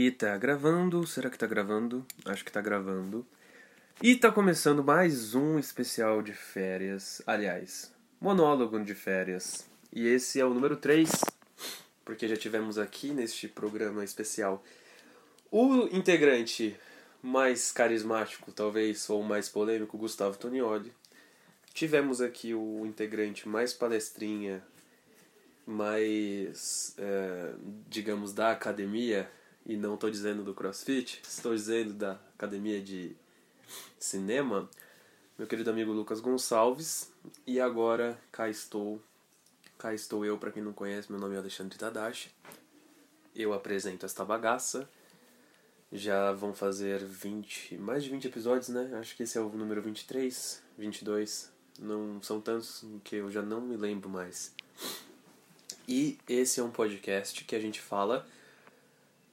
E tá gravando, será que tá gravando? Acho que tá gravando. E tá começando mais um especial de férias, aliás, monólogo de férias. E esse é o número 3, porque já tivemos aqui neste programa especial o integrante mais carismático, talvez, ou mais polêmico, Gustavo Tonioli. Tivemos aqui o integrante mais palestrinha, mais, é, digamos, da academia, e não estou dizendo do crossfit, estou dizendo da academia de cinema, meu querido amigo Lucas Gonçalves. E agora cá estou, cá estou eu, para quem não conhece, meu nome é Alexandre Tadashi. Eu apresento esta bagaça. Já vão fazer 20, mais de 20 episódios, né? Acho que esse é o número 23, 22. Não são tantos que eu já não me lembro mais. E esse é um podcast que a gente fala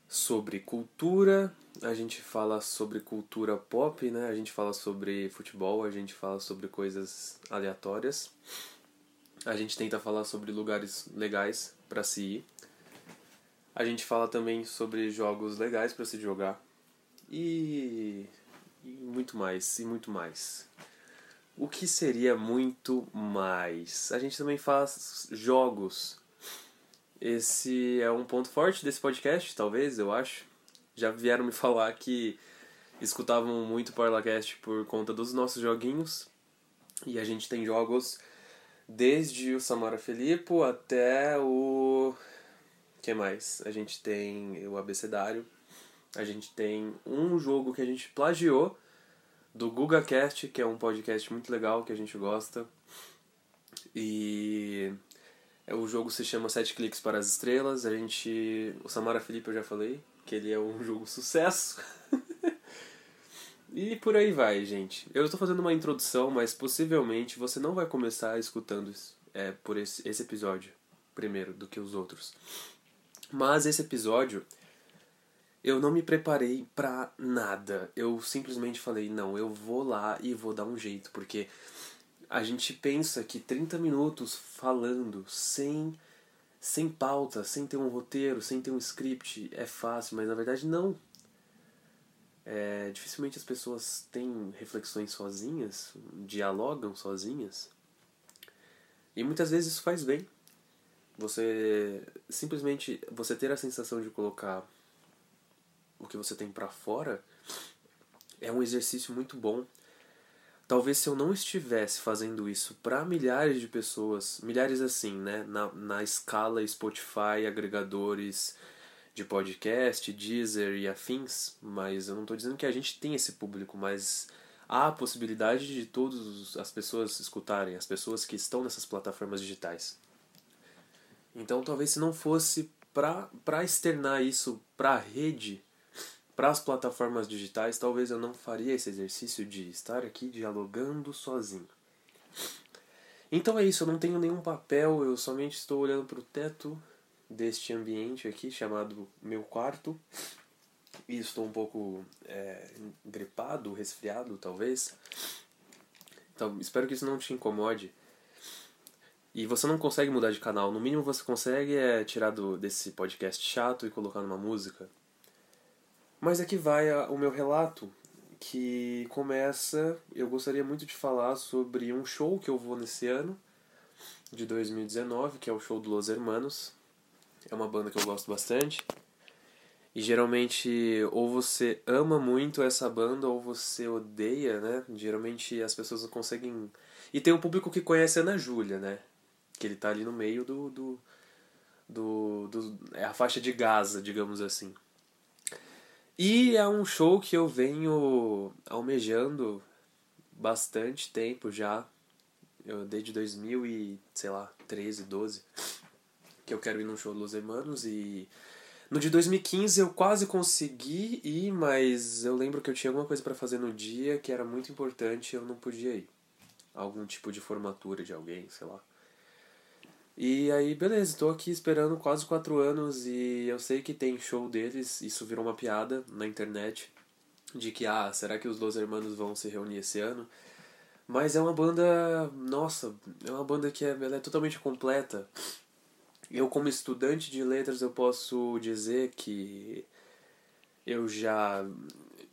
sobre cultura, a gente fala sobre cultura pop, né? A gente fala sobre futebol, a gente fala sobre coisas aleatórias. A gente tenta falar sobre lugares legais para se ir. A gente fala também sobre jogos legais para se jogar. E, e muito mais, e muito mais. O que seria muito mais? A gente também faz jogos esse é um ponto forte desse podcast, talvez, eu acho. Já vieram me falar que escutavam muito Parlacast por conta dos nossos joguinhos. E a gente tem jogos desde o Samara Filippo até o. que mais? A gente tem o Abecedário. A gente tem um jogo que a gente plagiou do GugaCast, que é um podcast muito legal que a gente gosta. E o jogo se chama Sete Cliques para as Estrelas. A gente. O Samara Felipe eu já falei, que ele é um jogo sucesso. e por aí vai, gente. Eu estou fazendo uma introdução, mas possivelmente você não vai começar escutando é, por esse, esse episódio primeiro do que os outros. Mas esse episódio eu não me preparei pra nada. Eu simplesmente falei, não, eu vou lá e vou dar um jeito, porque a gente pensa que 30 minutos falando sem sem pauta, sem ter um roteiro, sem ter um script é fácil, mas na verdade não. É, dificilmente as pessoas têm reflexões sozinhas, dialogam sozinhas. E muitas vezes isso faz bem. Você simplesmente você ter a sensação de colocar o que você tem para fora é um exercício muito bom Talvez se eu não estivesse fazendo isso para milhares de pessoas, milhares assim, né, na, na escala Spotify, agregadores de podcast, Deezer e afins, mas eu não estou dizendo que a gente tem esse público, mas há a possibilidade de todas as pessoas escutarem, as pessoas que estão nessas plataformas digitais. Então talvez se não fosse para externar isso para a rede, para as plataformas digitais, talvez eu não faria esse exercício de estar aqui dialogando sozinho. Então é isso, eu não tenho nenhum papel, eu somente estou olhando para o teto deste ambiente aqui chamado meu quarto e estou um pouco é, gripado, resfriado talvez. Então espero que isso não te incomode. E você não consegue mudar de canal, no mínimo você consegue é tirar do, desse podcast chato e colocar numa música. Mas aqui vai a, o meu relato, que começa. Eu gostaria muito de falar sobre um show que eu vou nesse ano, de 2019, que é o show do Los Hermanos. É uma banda que eu gosto bastante. E geralmente, ou você ama muito essa banda, ou você odeia, né? Geralmente as pessoas não conseguem. E tem um público que conhece a Ana Júlia, né? Que ele tá ali no meio do. do, do, do é a faixa de Gaza, digamos assim. E é um show que eu venho almejando bastante tempo já. Eu desde 2000 e, sei lá, 13, 12, que eu quero ir num show dos Hermanos e no de 2015 eu quase consegui ir, mas eu lembro que eu tinha alguma coisa para fazer no dia que era muito importante e eu não podia ir. Algum tipo de formatura de alguém, sei lá. E aí, beleza, estou aqui esperando quase quatro anos e eu sei que tem show deles, isso virou uma piada na internet, de que, ah, será que os Los Hermanos vão se reunir esse ano? Mas é uma banda, nossa, é uma banda que é, é totalmente completa. Eu, como estudante de letras, eu posso dizer que eu já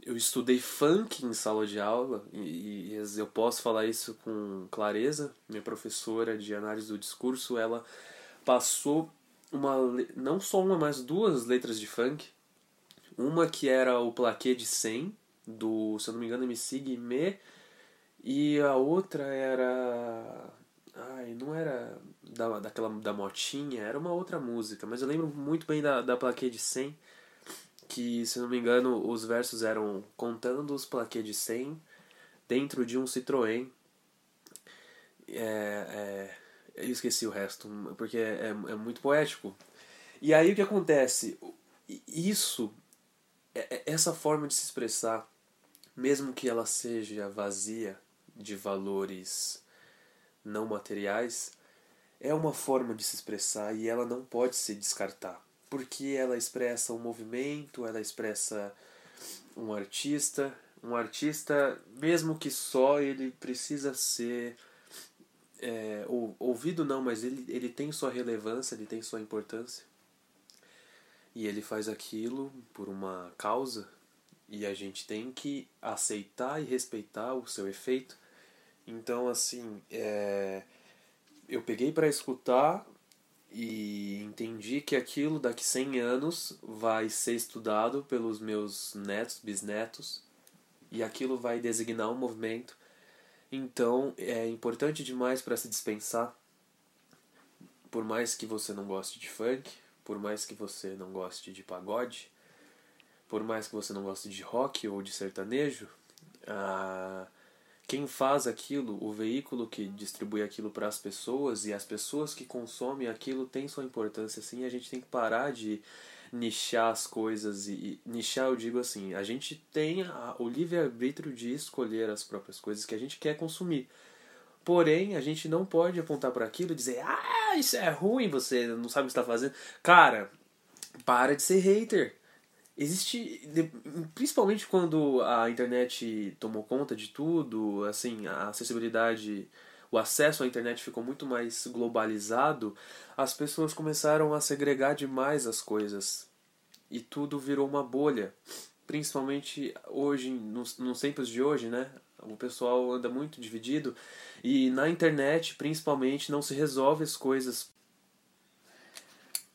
eu estudei funk em sala de aula e, e, eu posso falar isso com clareza. Minha professora de análise do discurso, ela passou uma não só uma, mas duas letras de funk. Uma que era o plaquê de 100 do, se eu não me engano, MC Guimê, e a outra era ai, não era da, daquela da motinha, era uma outra música, mas eu lembro muito bem da da plaquê de 100 que, se não me engano, os versos eram contando os plaquês de 100 dentro de um Citroën. É, é, eu esqueci o resto, porque é, é muito poético. E aí o que acontece? Isso, é, é, essa forma de se expressar, mesmo que ela seja vazia de valores não materiais, é uma forma de se expressar e ela não pode se descartar porque ela expressa um movimento, ela expressa um artista. Um artista, mesmo que só, ele precisa ser é, ou, ouvido não, mas ele, ele tem sua relevância, ele tem sua importância. E ele faz aquilo por uma causa e a gente tem que aceitar e respeitar o seu efeito. Então, assim, é, eu peguei para escutar e entendi que aquilo daqui 100 anos vai ser estudado pelos meus netos, bisnetos, e aquilo vai designar um movimento. Então é importante demais para se dispensar. Por mais que você não goste de funk, por mais que você não goste de pagode, por mais que você não goste de rock ou de sertanejo, ah, quem faz aquilo, o veículo que distribui aquilo para as pessoas e as pessoas que consomem aquilo tem sua importância assim, a gente tem que parar de nichar as coisas e, e nichar eu digo assim, a gente tem a, o livre arbítrio de escolher as próprias coisas que a gente quer consumir. Porém, a gente não pode apontar para aquilo e dizer: "Ah, isso é ruim, você não sabe o que está fazendo". Cara, para de ser hater existe principalmente quando a internet tomou conta de tudo assim a acessibilidade o acesso à internet ficou muito mais globalizado as pessoas começaram a segregar demais as coisas. E tudo virou uma bolha. Principalmente hoje nos, nos tempos de hoje né? O pessoal anda muito dividido. E na internet principalmente não se resolve as coisas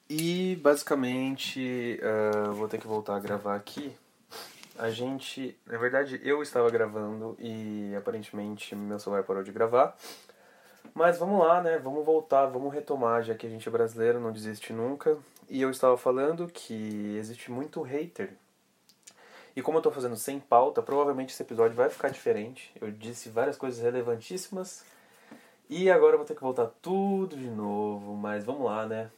e basicamente, uh, vou ter que voltar a gravar aqui. A gente, na verdade, eu estava gravando e aparentemente meu celular parou de gravar. Mas vamos lá, né? Vamos voltar, vamos retomar, já que a gente é brasileiro, não desiste nunca. E eu estava falando que existe muito hater. E como eu estou fazendo sem pauta, provavelmente esse episódio vai ficar diferente. Eu disse várias coisas relevantíssimas. E agora eu vou ter que voltar tudo de novo, mas vamos lá, né?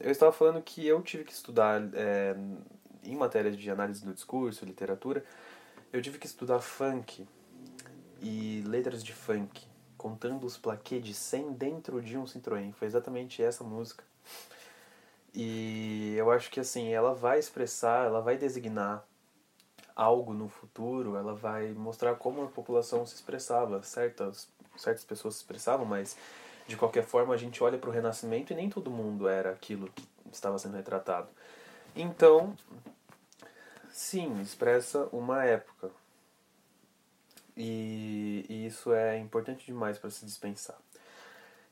Eu estava falando que eu tive que estudar é, em matérias de análise do discurso, literatura, eu tive que estudar funk e letras de funk, contando os plaquês de 100 dentro de um Citroën. Foi exatamente essa música. E eu acho que assim, ela vai expressar, ela vai designar algo no futuro, ela vai mostrar como a população se expressava. Certas, certas pessoas se expressavam, mas de qualquer forma, a gente olha para o Renascimento e nem todo mundo era aquilo que estava sendo retratado. Então, sim, expressa uma época. E, e isso é importante demais para se dispensar.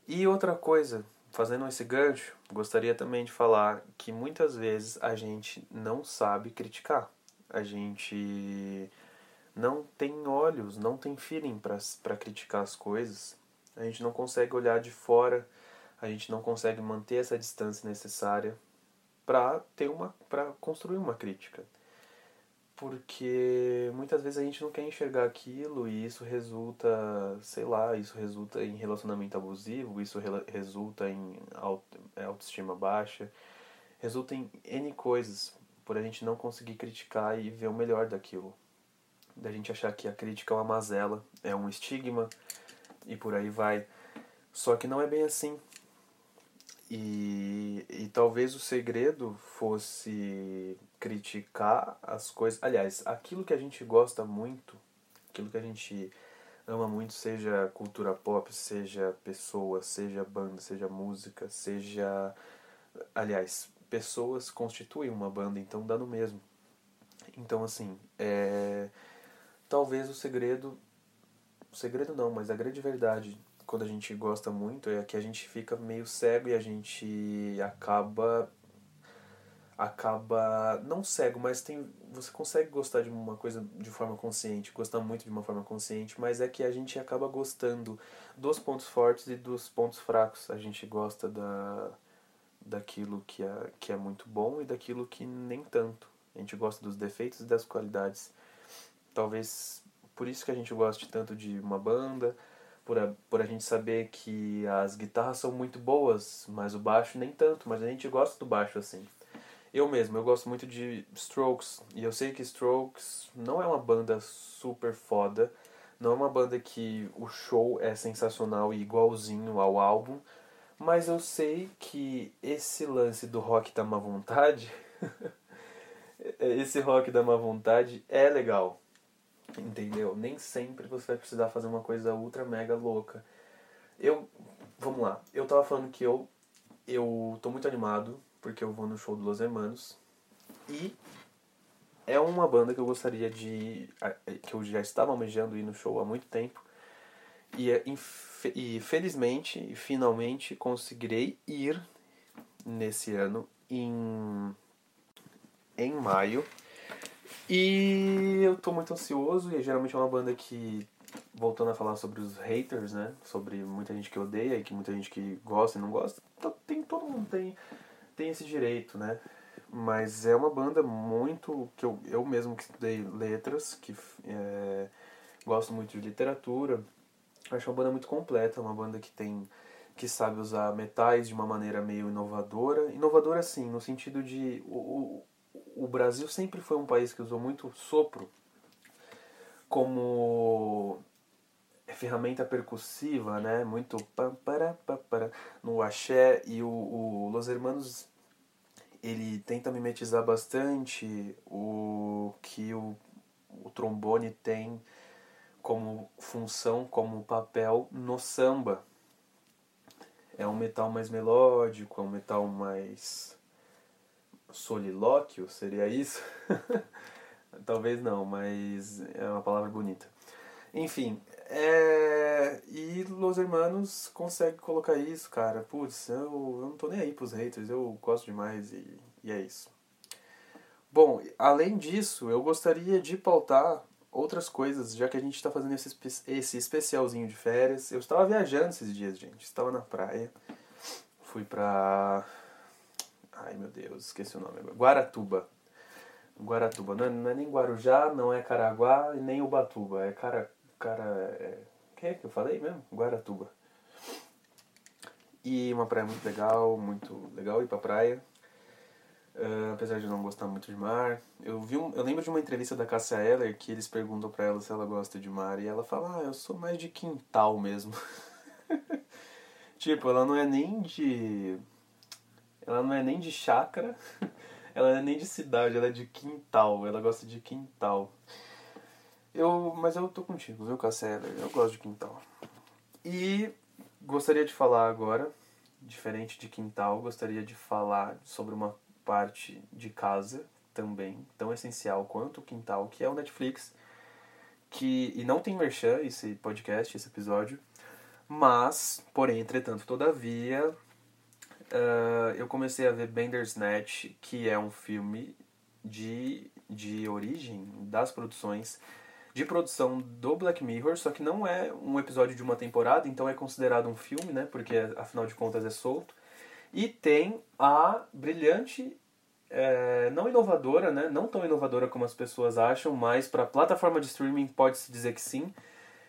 E outra coisa, fazendo esse gancho, gostaria também de falar que muitas vezes a gente não sabe criticar. A gente não tem olhos, não tem feeling para criticar as coisas a gente não consegue olhar de fora, a gente não consegue manter essa distância necessária para ter uma para construir uma crítica. Porque muitas vezes a gente não quer enxergar aquilo e isso resulta, sei lá, isso resulta em relacionamento abusivo, isso re resulta em é, autoestima baixa, resulta em N coisas por a gente não conseguir criticar e ver o melhor daquilo. Da gente achar que a crítica é uma mazela, é um estigma, e por aí vai. Só que não é bem assim. E, e talvez o segredo fosse criticar as coisas. Aliás, aquilo que a gente gosta muito, aquilo que a gente ama muito, seja cultura pop, seja pessoa, seja banda, seja música, seja. Aliás, pessoas constituem uma banda, então dá no mesmo. Então, assim, é... talvez o segredo. O segredo não, mas a grande verdade quando a gente gosta muito é que a gente fica meio cego e a gente acaba acaba não cego, mas tem você consegue gostar de uma coisa de forma consciente, gostar muito de uma forma consciente, mas é que a gente acaba gostando dos pontos fortes e dos pontos fracos. A gente gosta da daquilo que é que é muito bom e daquilo que nem tanto. A gente gosta dos defeitos e das qualidades. Talvez por isso que a gente goste tanto de uma banda, por a, por a gente saber que as guitarras são muito boas, mas o baixo nem tanto, mas a gente gosta do baixo assim. Eu mesmo, eu gosto muito de Strokes, e eu sei que Strokes não é uma banda super foda, não é uma banda que o show é sensacional e igualzinho ao álbum, mas eu sei que esse lance do rock da má vontade, esse rock da má vontade é legal. Entendeu? Nem sempre você vai precisar fazer uma coisa ultra mega louca. Eu, vamos lá. Eu tava falando que eu eu tô muito animado porque eu vou no show do Los Hermanos e é uma banda que eu gostaria de que eu já estava almejando ir no show há muito tempo. E, é, e felizmente e finalmente conseguirei ir nesse ano em em maio e eu tô muito ansioso, e geralmente é uma banda que, voltando a falar sobre os haters, né? Sobre muita gente que odeia e que muita gente que gosta e não gosta, tem, todo mundo tem, tem esse direito, né? Mas é uma banda muito. que eu, eu mesmo que estudei letras, que é, gosto muito de literatura, acho uma banda muito completa, uma banda que tem que sabe usar metais de uma maneira meio inovadora. Inovadora, sim, no sentido de. O, o Brasil sempre foi um país que usou muito sopro como ferramenta percussiva, né? Muito para para no axé e o, o Los Hermanos ele tenta mimetizar bastante o que o, o trombone tem como função, como papel no samba. É um metal mais melódico, é um metal mais solilóquio, seria isso? Talvez não, mas é uma palavra bonita. Enfim, é... e Los Hermanos consegue colocar isso, cara. Putz, eu, eu não tô nem aí pros haters, eu gosto demais e, e é isso. Bom, além disso, eu gostaria de pautar outras coisas, já que a gente está fazendo esse, esse especialzinho de férias. Eu estava viajando esses dias, gente. Estava na praia. Fui pra Ai meu Deus, esqueci o nome agora. Guaratuba. Guaratuba. Não é, não é nem Guarujá, não é Caraguá e nem Ubatuba. É cara. cara é... Quem é que eu falei mesmo? Guaratuba. E uma praia muito legal, muito legal ir pra praia. Uh, apesar de não gostar muito de mar. Eu, vi um, eu lembro de uma entrevista da Cassia Eller que eles perguntam pra ela se ela gosta de mar. E ela fala, ah, eu sou mais de quintal mesmo. tipo, ela não é nem de ela não é nem de chácara, ela é nem de cidade, ela é de quintal. Ela gosta de quintal. Eu, mas eu tô contigo, viu, Cassia? Eu gosto de quintal. E gostaria de falar agora, diferente de quintal, gostaria de falar sobre uma parte de casa também, tão essencial quanto o quintal, que é o Netflix. Que, e não tem merchan esse podcast, esse episódio, mas, porém, entretanto, todavia, uh, eu comecei a ver Bandersnatch, que é um filme de, de origem das produções de produção do Black Mirror, só que não é um episódio de uma temporada, então é considerado um filme, né? Porque afinal de contas é solto. E tem a brilhante, é, não inovadora, né? Não tão inovadora como as pessoas acham, mas para plataforma de streaming pode-se dizer que sim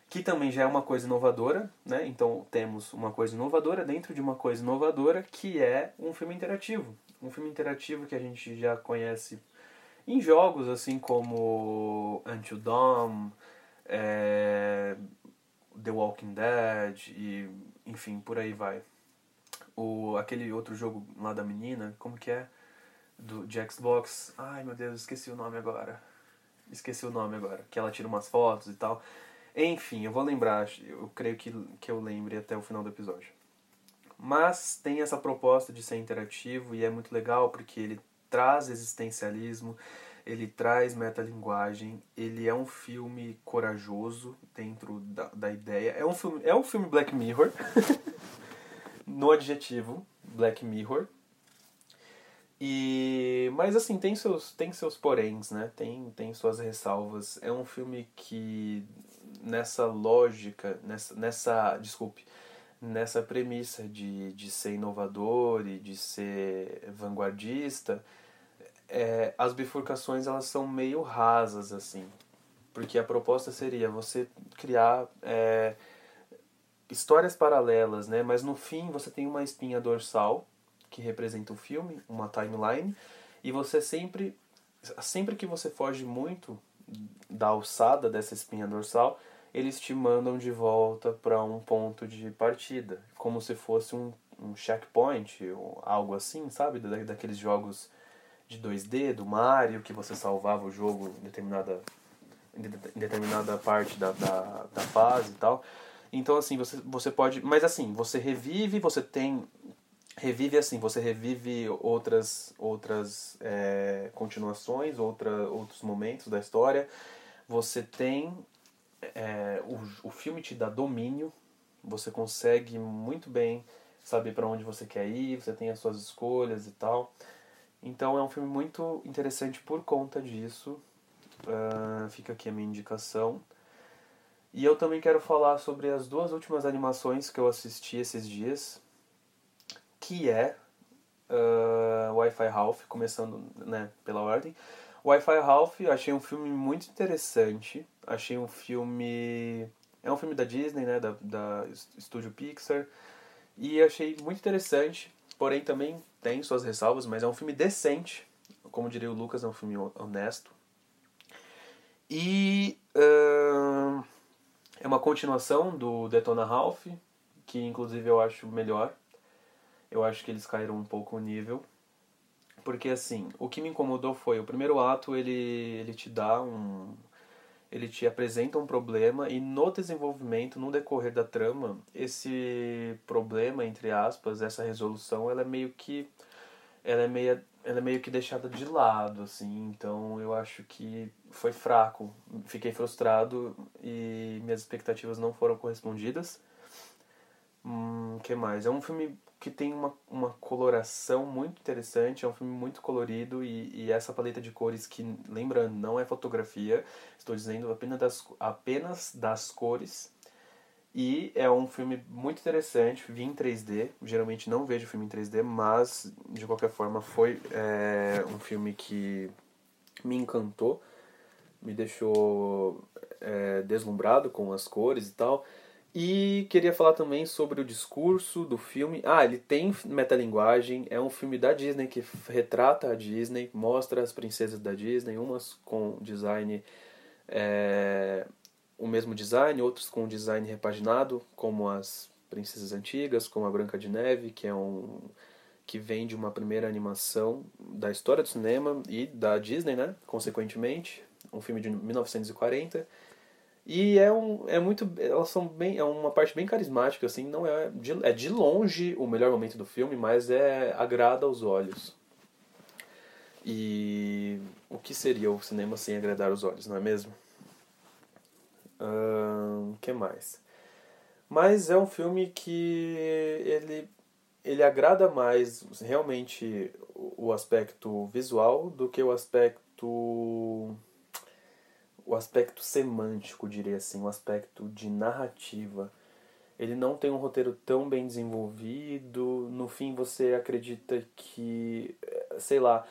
que também já é uma coisa inovadora, né? Então temos uma coisa inovadora dentro de uma coisa inovadora que é um filme interativo. Um filme interativo que a gente já conhece em jogos assim como Until Dawn, é, The Walking Dead e enfim, por aí vai. O, aquele outro jogo lá da menina, como que é? Do, de Xbox. Ai meu Deus, esqueci o nome agora. Esqueci o nome agora. Que ela tira umas fotos e tal. Enfim, eu vou lembrar, eu creio que, que eu lembre até o final do episódio. Mas tem essa proposta de ser interativo e é muito legal porque ele traz existencialismo, ele traz metalinguagem, ele é um filme corajoso dentro da, da ideia. É um filme, é um filme Black Mirror, no adjetivo Black Mirror. E mas assim, tem seus tem seus poréns, né? Tem tem suas ressalvas. É um filme que nessa lógica, nessa nessa, desculpe, nessa premissa de, de ser inovador e de ser vanguardista, é, as bifurcações elas são meio rasas assim, porque a proposta seria você criar é, histórias paralelas, né? Mas no fim você tem uma espinha dorsal que representa o filme, uma timeline, e você sempre sempre que você foge muito da alçada dessa espinha dorsal, eles te mandam de volta para um ponto de partida, como se fosse um, um checkpoint, ou algo assim, sabe? Da, daqueles jogos de 2D do Mario, que você salvava o jogo em determinada, em determinada parte da, da, da fase e tal. Então, assim, você, você pode. Mas, assim, você revive, você tem. Revive assim, você revive outras, outras é, continuações, outra, outros momentos da história. Você tem. É, o, o filme te dá domínio, você consegue muito bem saber para onde você quer ir, você tem as suas escolhas e tal. Então é um filme muito interessante por conta disso. Uh, fica aqui a minha indicação. E eu também quero falar sobre as duas últimas animações que eu assisti esses dias, que é uh, Wi-Fi Ralph, começando né, pela ordem. Wi-Fi Ralph, achei um filme muito interessante. Achei um filme. É um filme da Disney, né? Da, da Estúdio Pixar. E achei muito interessante porém também tem suas ressalvas, mas é um filme decente, como diria o Lucas, é um filme honesto. E uh, é uma continuação do Detona Ralph, que inclusive eu acho melhor. Eu acho que eles caíram um pouco o nível. Porque assim, o que me incomodou foi o primeiro ato, ele, ele te dá um, ele te apresenta um problema e no desenvolvimento, no decorrer da trama, esse problema, entre aspas, essa resolução, ela é meio que ela é meio, ela é meio que deixada de lado, assim. Então eu acho que foi fraco. Fiquei frustrado e minhas expectativas não foram correspondidas. Hum, que mais? É um filme que tem uma, uma coloração muito interessante, é um filme muito colorido e, e essa paleta de cores que, lembrando, não é fotografia, estou dizendo apenas das, apenas das cores. E é um filme muito interessante, vi em 3D, geralmente não vejo filme em 3D, mas de qualquer forma foi é, um filme que me encantou, me deixou é, deslumbrado com as cores e tal. E queria falar também sobre o discurso do filme. Ah, ele tem metalinguagem, é um filme da Disney que retrata a Disney, mostra as princesas da Disney, umas com design é, o mesmo design, outros com design repaginado, como as princesas antigas, como a Branca de Neve, que é um que vem de uma primeira animação da história do cinema e da Disney, né? Consequentemente, um filme de 1940 e é, um, é muito. Elas são bem. É uma parte bem carismática, assim. Não é de, é de longe o melhor momento do filme, mas é agrada aos olhos. E o que seria o cinema sem agradar os olhos, não é mesmo? O que mais? Mas é um filme que ele, ele agrada mais realmente o aspecto visual do que o aspecto o aspecto semântico, diria assim, o aspecto de narrativa. Ele não tem um roteiro tão bem desenvolvido. No fim, você acredita que. Sei lá.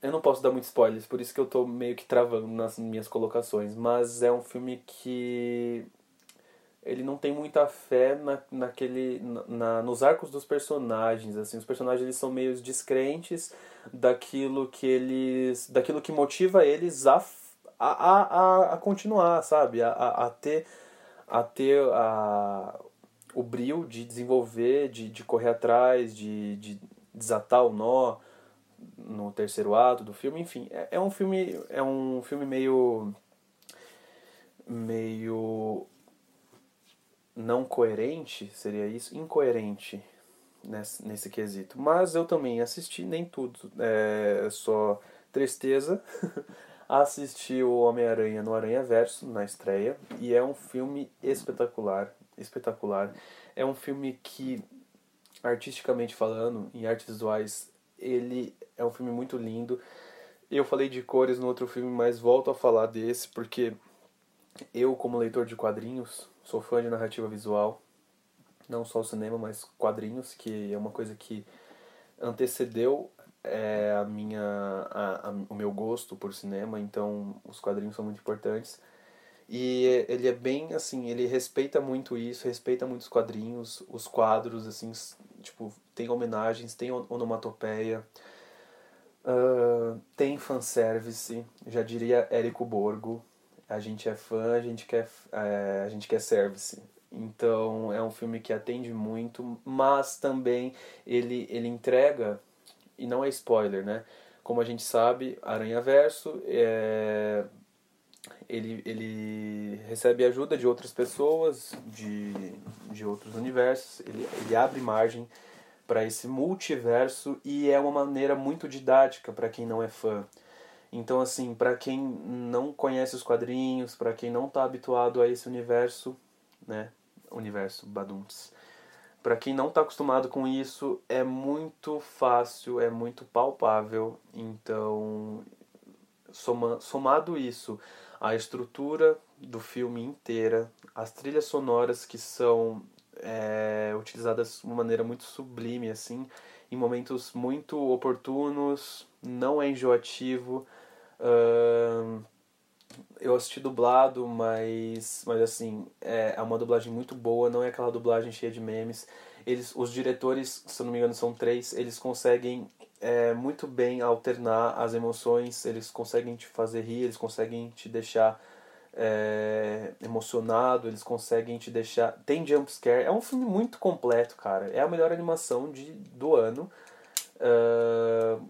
Eu não posso dar muitos spoilers, por isso que eu tô meio que travando nas minhas colocações. Mas é um filme que. Ele não tem muita fé na, naquele, na, nos arcos dos personagens. assim Os personagens eles são meio descrentes daquilo que eles. daquilo que motiva eles a a, a, a continuar, sabe? A, a, a ter, a ter a, o brilho de desenvolver, de, de correr atrás, de, de desatar o nó no terceiro ato do filme, enfim, é, é um filme é um filme meio meio não coerente, seria isso, incoerente nesse, nesse quesito. Mas eu também assisti nem tudo, é só tristeza assisti o Homem-Aranha no Aranha Verso, na estreia, e é um filme espetacular, espetacular. É um filme que, artisticamente falando, em artes visuais, ele é um filme muito lindo. Eu falei de cores no outro filme, mas volto a falar desse porque eu, como leitor de quadrinhos, sou fã de narrativa visual, não só o cinema, mas quadrinhos, que é uma coisa que antecedeu é, a minha, a, a, o meu gosto por cinema, então os quadrinhos são muito importantes. E ele é bem assim, ele respeita muito isso, respeita muito os quadrinhos, os quadros, assim, tipo, tem homenagens, tem onomatopeia, uh, tem fanservice, já diria Érico Borgo, a gente é fã, a gente quer, é, a gente quer service. Então é um filme que atende muito, mas também ele, ele entrega, e não é spoiler, né? Como a gente sabe, Aranha Verso é, ele, ele recebe ajuda de outras pessoas, de, de outros universos, ele, ele abre margem para esse multiverso e é uma maneira muito didática para quem não é fã. Então, assim, para quem não conhece os quadrinhos, para quem não está habituado a esse universo, né? Universo Badunts. Para quem não está acostumado com isso, é muito fácil, é muito palpável. Então, soma, somado isso à estrutura do filme inteira, as trilhas sonoras que são é, utilizadas de uma maneira muito sublime, assim, em momentos muito oportunos, não é enjoativo Uh, eu assisti dublado, mas, mas assim, é, é uma dublagem muito boa, não é aquela dublagem cheia de memes. Eles, os diretores, se eu não me engano, são três, eles conseguem é, muito bem alternar as emoções, eles conseguem te fazer rir, eles conseguem te deixar é, emocionado, eles conseguem te deixar. Tem jumpscare, é um filme muito completo, cara. É a melhor animação de, do ano. Uh,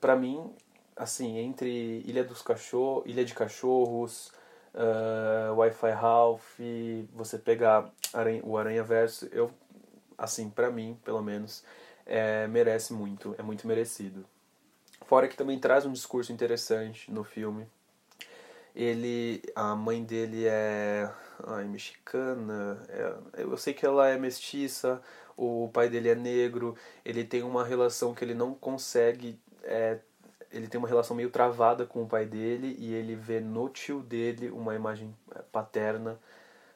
para mim, assim, entre Ilha dos Cachorros, Ilha de Cachorros, uh, Wi-Fi Ralph, você pegar Aranha, o Aranha Verso, eu, assim, para mim, pelo menos, é, merece muito, é muito merecido. Fora que também traz um discurso interessante no filme. Ele, a mãe dele é, ai, mexicana, é, eu sei que ela é mestiça, o pai dele é negro, ele tem uma relação que ele não consegue é, ele tem uma relação meio travada com o pai dele e ele vê no tio dele uma imagem é, paterna,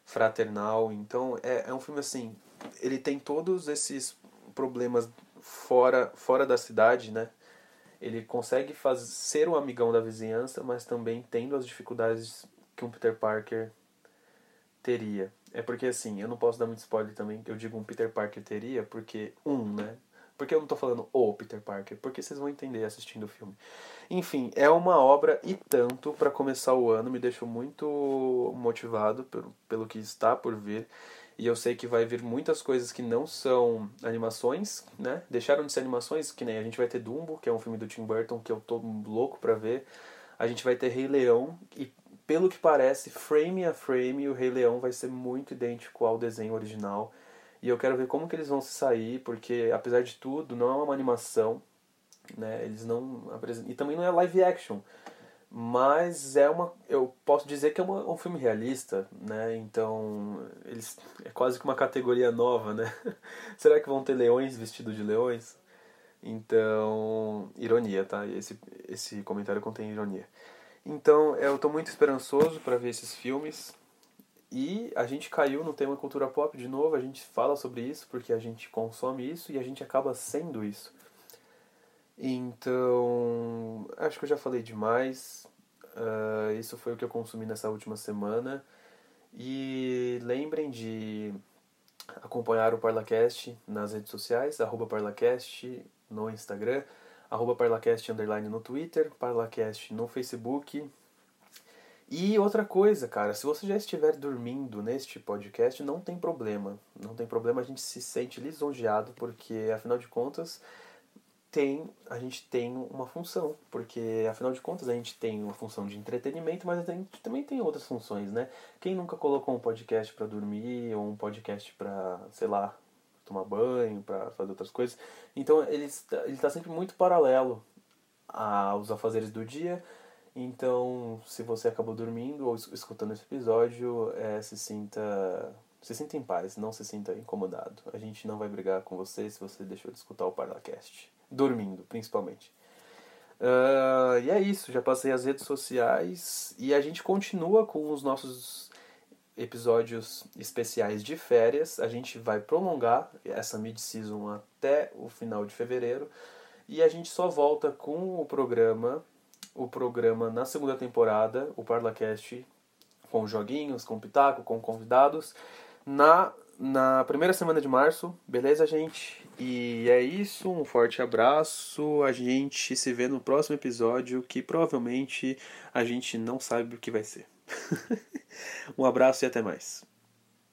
fraternal. Então é, é um filme assim, ele tem todos esses problemas fora, fora da cidade, né? Ele consegue fazer, ser um amigão da vizinhança, mas também tendo as dificuldades que um Peter Parker teria. É porque assim, eu não posso dar muito spoiler também, eu digo um Peter Parker teria, porque um, né? Por que eu não tô falando o Peter Parker? Porque vocês vão entender assistindo o filme. Enfim, é uma obra e tanto para começar o ano, me deixou muito motivado pelo, pelo que está por vir. E eu sei que vai vir muitas coisas que não são animações, né? Deixaram de ser animações, que nem a gente vai ter Dumbo, que é um filme do Tim Burton que eu tô louco pra ver. A gente vai ter Rei Leão e pelo que parece, frame a frame, o Rei Leão vai ser muito idêntico ao desenho original. E eu quero ver como que eles vão se sair, porque apesar de tudo, não é uma animação, né? Eles não apresentam. E também não é live action. Mas é uma. Eu posso dizer que é uma, um filme realista, né? Então. Eles, é quase que uma categoria nova, né? Será que vão ter leões vestidos de leões? Então. Ironia, tá? Esse, esse comentário contém ironia. Então, eu estou muito esperançoso para ver esses filmes. E a gente caiu no tema cultura pop de novo, a gente fala sobre isso porque a gente consome isso e a gente acaba sendo isso. Então, acho que eu já falei demais. Uh, isso foi o que eu consumi nessa última semana. E lembrem de acompanhar o Parlacast nas redes sociais, arroba Parlacast no Instagram, arroba Parlacast underline no Twitter, Parlacast no Facebook, e outra coisa, cara, se você já estiver dormindo neste podcast, não tem problema. Não tem problema, a gente se sente lisonjeado, porque afinal de contas tem a gente tem uma função, porque afinal de contas a gente tem uma função de entretenimento, mas a gente também tem outras funções, né? Quem nunca colocou um podcast para dormir ou um podcast para, sei lá, tomar banho, para fazer outras coisas? Então ele ele está sempre muito paralelo aos afazeres do dia Então, se você acabou dormindo ou escutando esse episódio, é, se sinta se sinta em paz, não se sinta incomodado. A gente não vai brigar com você se você deixou de escutar o Parlacast. Dormindo, principalmente. Uh, e é isso, já passei as redes sociais e a gente continua com os nossos episódios especiais de férias. A gente vai prolongar essa mid-season até o final de fevereiro e a gente só volta com o programa, o programa na segunda temporada, o Parlacast com joguinhos, com pitaco, com convidados na, na primeira semana de março, beleza, gente? E é isso, um forte abraço. A gente se vê no próximo episódio, que provavelmente a gente não sabe o que vai ser. um abraço e até mais.